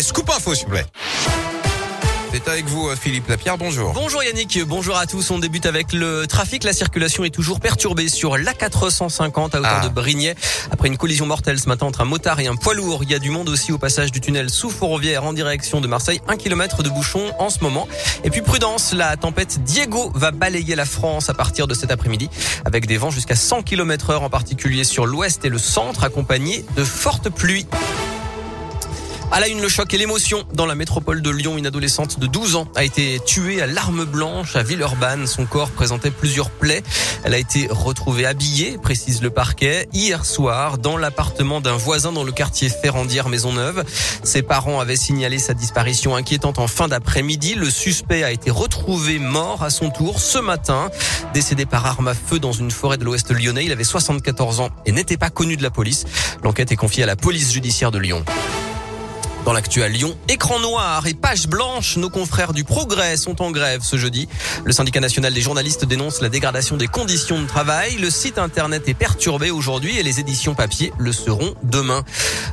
Scoop Info, s'il vous plaît. C'est avec vous, euh, Philippe Lapierre. Bonjour. Bonjour Yannick. Bonjour à tous. On débute avec le trafic. La circulation est toujours perturbée sur l'A450 à hauteur Ah. de Brignais. Après une collision mortelle ce matin entre un motard et un poids lourd. Il y a du monde aussi au passage du tunnel sous Fourvière en direction de Marseille. Un kilomètre de bouchon en ce moment. Et puis prudence, la tempête Diego va balayer la France à partir de cet après-midi avec des vents jusqu'à 100 km heure en particulier sur l'ouest et le centre accompagnés de fortes pluies. À la une, le choc et l'émotion. Dans la métropole de Lyon, une adolescente de 12 ans a été tuée à l'arme blanche à Villeurbanne. Son corps présentait plusieurs plaies. Elle a été retrouvée habillée, précise le parquet, hier soir dans l'appartement d'un voisin dans le quartier Ferrandière Maisonneuve. Ses parents avaient signalé sa disparition inquiétante en fin d'après-midi. Le suspect a été retrouvé mort à son tour ce matin. Décédé par arme à feu dans une forêt de l'ouest lyonnais. Il avait 74 ans et n'était pas connu de la police. L'enquête est confiée à la police judiciaire de Lyon. Dans l'actu à Lyon, écran noir et page blanche, nos confrères du Progrès sont en grève ce jeudi. Le syndicat national des journalistes dénonce la dégradation des conditions de travail. Le site internet est perturbé aujourd'hui et les éditions papier le seront demain.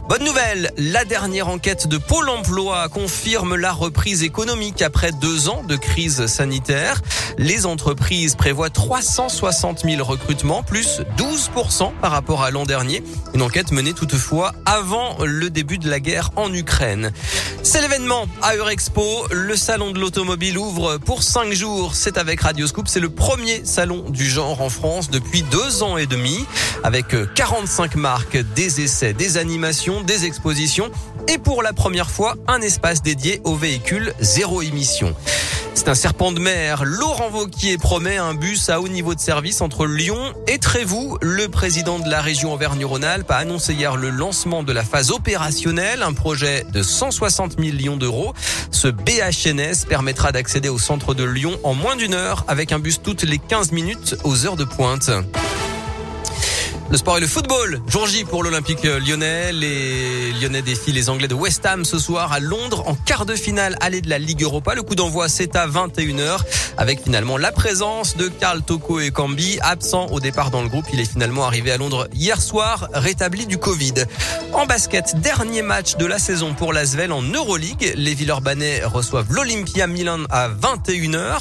Bonne nouvelle, la dernière enquête de Pôle emploi confirme la reprise économique après deux ans de crise sanitaire. Les entreprises prévoient 360 000 recrutements, plus 12% par rapport à l'an dernier. Une enquête menée toutefois avant le début de la guerre en Ukraine. C'est l'événement à Eurexpo. Le salon de l'automobile ouvre pour cinq jours. C'est avec Radioscoop. C'est le premier salon du genre en France depuis deux ans et demi. Avec 45 marques, des essais, des animations, des expositions. Et pour la première fois, un espace dédié aux véhicules zéro émission. C'est un serpent de mer. Laurent Vauquier promet un bus à haut niveau de service entre Lyon et Trévoux. Le président de la région Auvergne-Rhône-Alpes a annoncé hier le lancement de la phase opérationnelle, un projet de 160 millions d'euros. Ce BHNS permettra d'accéder au centre de Lyon en moins d'une heure avec un bus toutes les 15 minutes aux heures de pointe. Le sport et le football. Jour J pour l'Olympique lyonnais. Les Lyonnais défient les Anglais de West Ham ce soir à Londres en quart de finale aller de la Ligue Europa. Le coup d'envoi c'est à 21h avec finalement la présence de Karl Toko et Cambi absent au départ dans le groupe. Il est finalement arrivé à Londres hier soir rétabli du Covid. En basket, dernier match de la saison pour l'Asvel en Euroleague. Les Villeurbanais reçoivent l'Olympia Milan à 21h.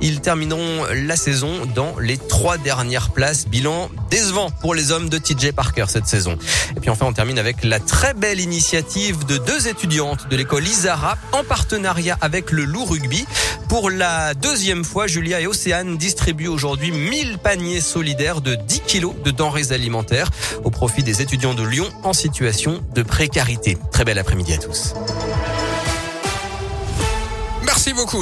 Ils termineront la saison dans les trois dernières places. Bilan décevant pour les hommes de TJ Parker cette saison. Et puis enfin, on termine avec la très belle initiative de deux étudiantes de l'école Isara en partenariat avec le Loup Rugby. Pour la deuxième fois, Julia et Océane distribuent aujourd'hui 1000 paniers solidaires de 10 kilos de denrées alimentaires au profit des étudiants de Lyon en situation de précarité. Très bel après-midi à tous. Merci beaucoup.